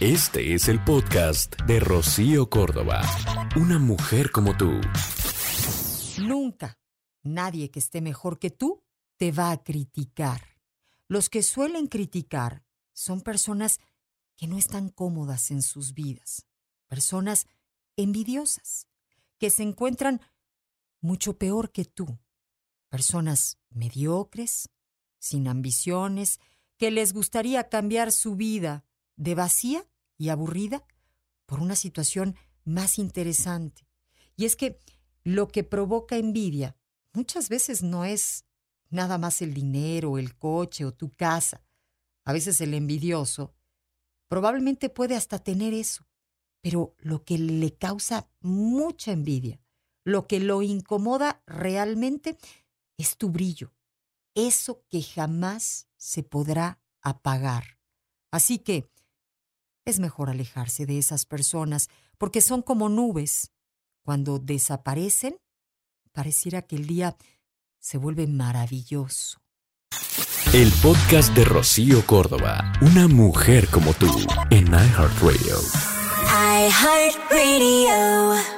Este es el podcast de Rocío Córdoba. Una mujer como tú. Nunca nadie que esté mejor que tú te va a criticar. Los que suelen criticar son personas que no están cómodas en sus vidas, personas envidiosas, que se encuentran mucho peor que tú, personas mediocres, sin ambiciones, que les gustaría cambiar su vida de vacía y aburrida por una situación más interesante. Y es que lo que provoca envidia muchas veces no es nada más el dinero, el coche o tu casa. A veces el envidioso probablemente puede hasta tener eso, pero lo que le causa mucha envidia, lo que lo incomoda realmente es tu brillo, eso que jamás se podrá apagar. Así que es mejor alejarse de esas personas porque son como nubes. Cuando desaparecen, pareciera que el día se vuelve maravilloso. El podcast de Rocío Córdoba, una mujer como tú, en iHeartRadio. iHeartRadio.